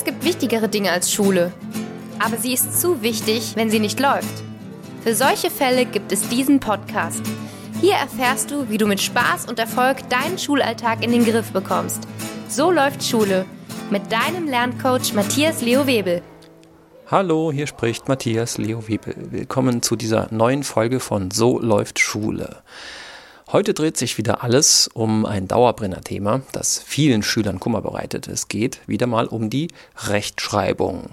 Es gibt wichtigere Dinge als Schule. Aber sie ist zu wichtig, wenn sie nicht läuft. Für solche Fälle gibt es diesen Podcast. Hier erfährst du, wie du mit Spaß und Erfolg deinen Schulalltag in den Griff bekommst. So läuft Schule. Mit deinem Lerncoach Matthias Leo Webel. Hallo, hier spricht Matthias Leo Webel. Willkommen zu dieser neuen Folge von So läuft Schule. Heute dreht sich wieder alles um ein Dauerbrenner-Thema, das vielen Schülern Kummer bereitet. Es geht wieder mal um die Rechtschreibung.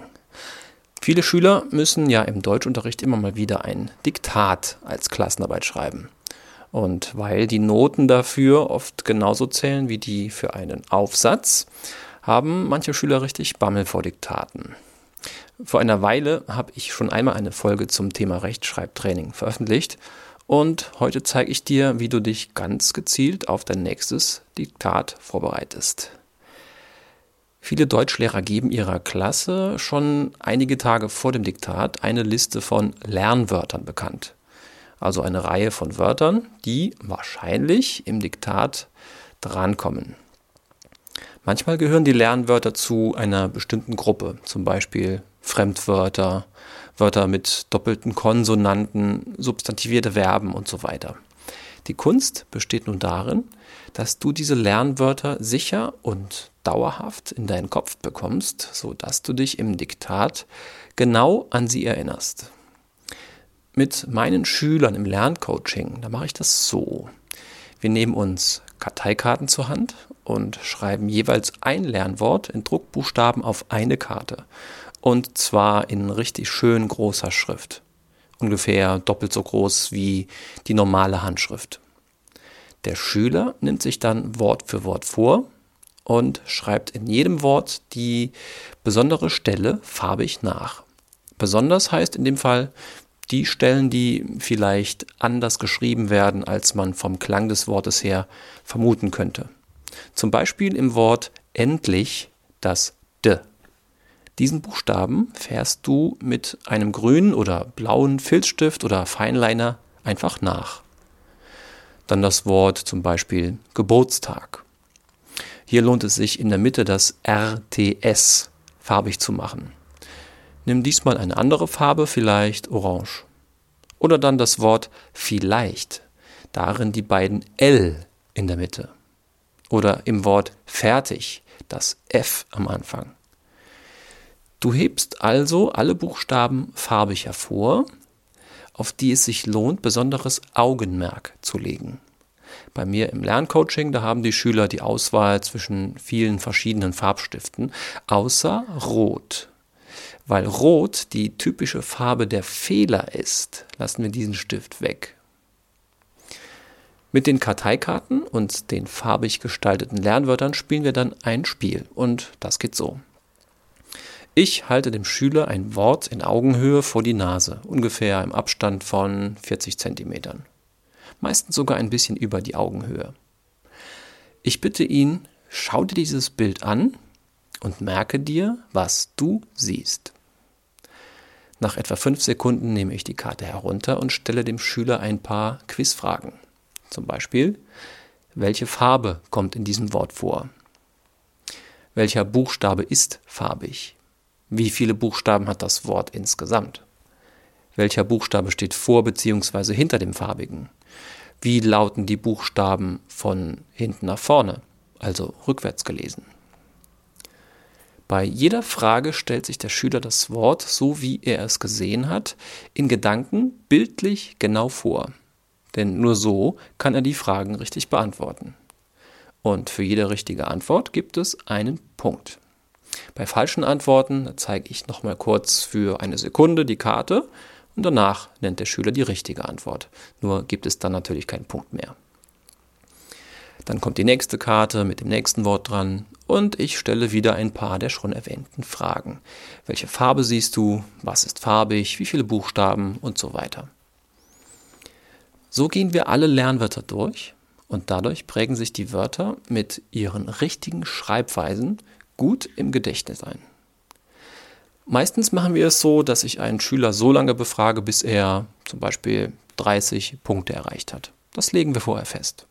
Viele Schüler müssen ja im Deutschunterricht immer mal wieder ein Diktat als Klassenarbeit schreiben. Und weil die Noten dafür oft genauso zählen wie die für einen Aufsatz, haben manche Schüler richtig Bammel vor Diktaten. Vor einer Weile habe ich schon einmal eine Folge zum Thema Rechtschreibtraining veröffentlicht und heute zeige ich dir, wie du dich ganz gezielt auf dein nächstes Diktat vorbereitest. Viele Deutschlehrer geben ihrer Klasse schon einige Tage vor dem Diktat eine Liste von Lernwörtern bekannt. Also eine Reihe von Wörtern, die wahrscheinlich im Diktat drankommen. Manchmal gehören die Lernwörter zu einer bestimmten Gruppe, zum Beispiel Fremdwörter, Wörter mit doppelten Konsonanten, substantivierte Verben und so weiter. Die Kunst besteht nun darin, dass du diese Lernwörter sicher und dauerhaft in deinen Kopf bekommst, sodass du dich im Diktat genau an sie erinnerst. Mit meinen Schülern im Lerncoaching, da mache ich das so. Wir nehmen uns Karteikarten zur Hand und schreiben jeweils ein Lernwort in Druckbuchstaben auf eine Karte und zwar in richtig schön großer Schrift. Ungefähr doppelt so groß wie die normale Handschrift. Der Schüler nimmt sich dann Wort für Wort vor und schreibt in jedem Wort die besondere Stelle farbig nach. Besonders heißt in dem Fall die Stellen, die vielleicht anders geschrieben werden, als man vom Klang des Wortes her vermuten könnte. Zum Beispiel im Wort endlich das. Diesen Buchstaben fährst du mit einem grünen oder blauen Filzstift oder Feinliner einfach nach. Dann das Wort zum Beispiel Geburtstag. Hier lohnt es sich in der Mitte das RTS farbig zu machen. Nimm diesmal eine andere Farbe, vielleicht orange. Oder dann das Wort vielleicht, darin die beiden L in der Mitte. Oder im Wort fertig, das F am Anfang. Du hebst also alle Buchstaben farbig hervor, auf die es sich lohnt, besonderes Augenmerk zu legen. Bei mir im Lerncoaching, da haben die Schüler die Auswahl zwischen vielen verschiedenen Farbstiften, außer Rot. Weil Rot die typische Farbe der Fehler ist, lassen wir diesen Stift weg. Mit den Karteikarten und den farbig gestalteten Lernwörtern spielen wir dann ein Spiel und das geht so. Ich halte dem Schüler ein Wort in Augenhöhe vor die Nase, ungefähr im Abstand von 40 Zentimetern. Meistens sogar ein bisschen über die Augenhöhe. Ich bitte ihn, schau dir dieses Bild an und merke dir, was du siehst. Nach etwa fünf Sekunden nehme ich die Karte herunter und stelle dem Schüler ein paar Quizfragen. Zum Beispiel, welche Farbe kommt in diesem Wort vor? Welcher Buchstabe ist farbig? Wie viele Buchstaben hat das Wort insgesamt? Welcher Buchstabe steht vor bzw. hinter dem farbigen? Wie lauten die Buchstaben von hinten nach vorne, also rückwärts gelesen? Bei jeder Frage stellt sich der Schüler das Wort, so wie er es gesehen hat, in Gedanken bildlich genau vor. Denn nur so kann er die Fragen richtig beantworten. Und für jede richtige Antwort gibt es einen Punkt. Bei falschen Antworten zeige ich nochmal kurz für eine Sekunde die Karte und danach nennt der Schüler die richtige Antwort. Nur gibt es dann natürlich keinen Punkt mehr. Dann kommt die nächste Karte mit dem nächsten Wort dran und ich stelle wieder ein paar der schon erwähnten Fragen. Welche Farbe siehst du? Was ist farbig? Wie viele Buchstaben? Und so weiter. So gehen wir alle Lernwörter durch und dadurch prägen sich die Wörter mit ihren richtigen Schreibweisen gut im Gedächtnis ein. Meistens machen wir es so, dass ich einen Schüler so lange befrage, bis er zum Beispiel 30 Punkte erreicht hat. Das legen wir vorher fest.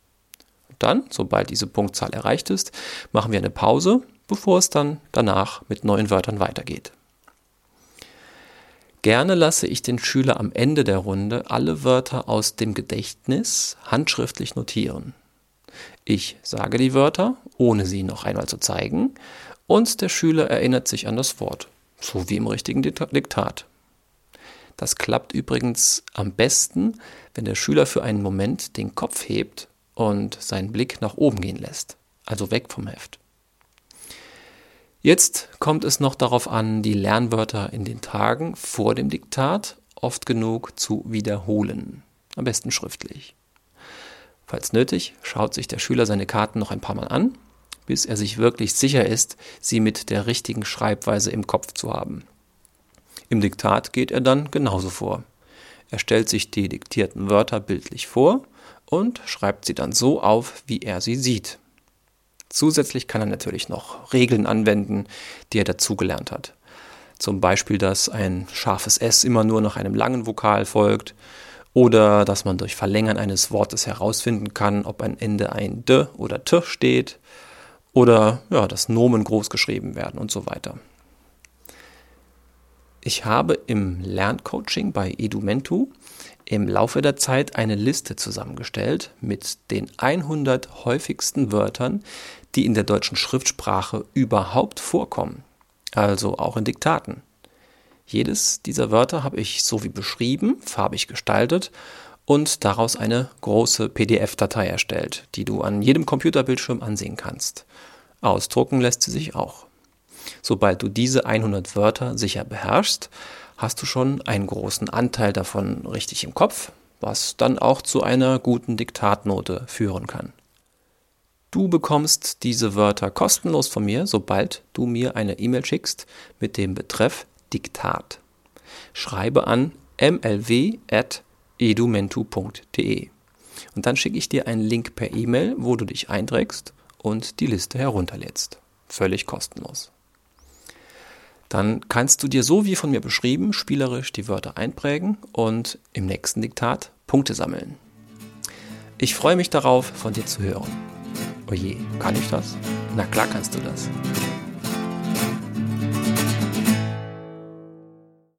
Und dann, sobald diese Punktzahl erreicht ist, machen wir eine Pause, bevor es dann danach mit neuen Wörtern weitergeht. Gerne lasse ich den Schüler am Ende der Runde alle Wörter aus dem Gedächtnis handschriftlich notieren. Ich sage die Wörter, ohne sie noch einmal zu zeigen, und der Schüler erinnert sich an das Wort, so wie im richtigen Diktat. Das klappt übrigens am besten, wenn der Schüler für einen Moment den Kopf hebt und seinen Blick nach oben gehen lässt, also weg vom Heft. Jetzt kommt es noch darauf an, die Lernwörter in den Tagen vor dem Diktat oft genug zu wiederholen, am besten schriftlich. Falls nötig, schaut sich der Schüler seine Karten noch ein paar Mal an, bis er sich wirklich sicher ist, sie mit der richtigen Schreibweise im Kopf zu haben. Im Diktat geht er dann genauso vor. Er stellt sich die diktierten Wörter bildlich vor und schreibt sie dann so auf, wie er sie sieht. Zusätzlich kann er natürlich noch Regeln anwenden, die er dazugelernt hat. Zum Beispiel, dass ein scharfes S immer nur nach einem langen Vokal folgt oder dass man durch Verlängern eines Wortes herausfinden kann, ob ein Ende ein D oder T steht oder ja, dass Nomen groß geschrieben werden und so weiter. Ich habe im Lerncoaching bei Edumento im Laufe der Zeit eine Liste zusammengestellt mit den 100 häufigsten Wörtern, die in der deutschen Schriftsprache überhaupt vorkommen, also auch in Diktaten. Jedes dieser Wörter habe ich so wie beschrieben, farbig gestaltet und daraus eine große PDF-Datei erstellt, die du an jedem Computerbildschirm ansehen kannst. Ausdrucken lässt sie sich auch. Sobald du diese 100 Wörter sicher beherrschst, hast du schon einen großen Anteil davon richtig im Kopf, was dann auch zu einer guten Diktatnote führen kann. Du bekommst diese Wörter kostenlos von mir, sobald du mir eine E-Mail schickst mit dem Betreff Diktat. Schreibe an mlw.edumentu.de und dann schicke ich dir einen Link per E-Mail, wo du dich einträgst und die Liste herunterlädst. Völlig kostenlos dann kannst du dir so wie von mir beschrieben spielerisch die Wörter einprägen und im nächsten Diktat Punkte sammeln. Ich freue mich darauf, von dir zu hören. Oje, kann ich das? Na klar kannst du das.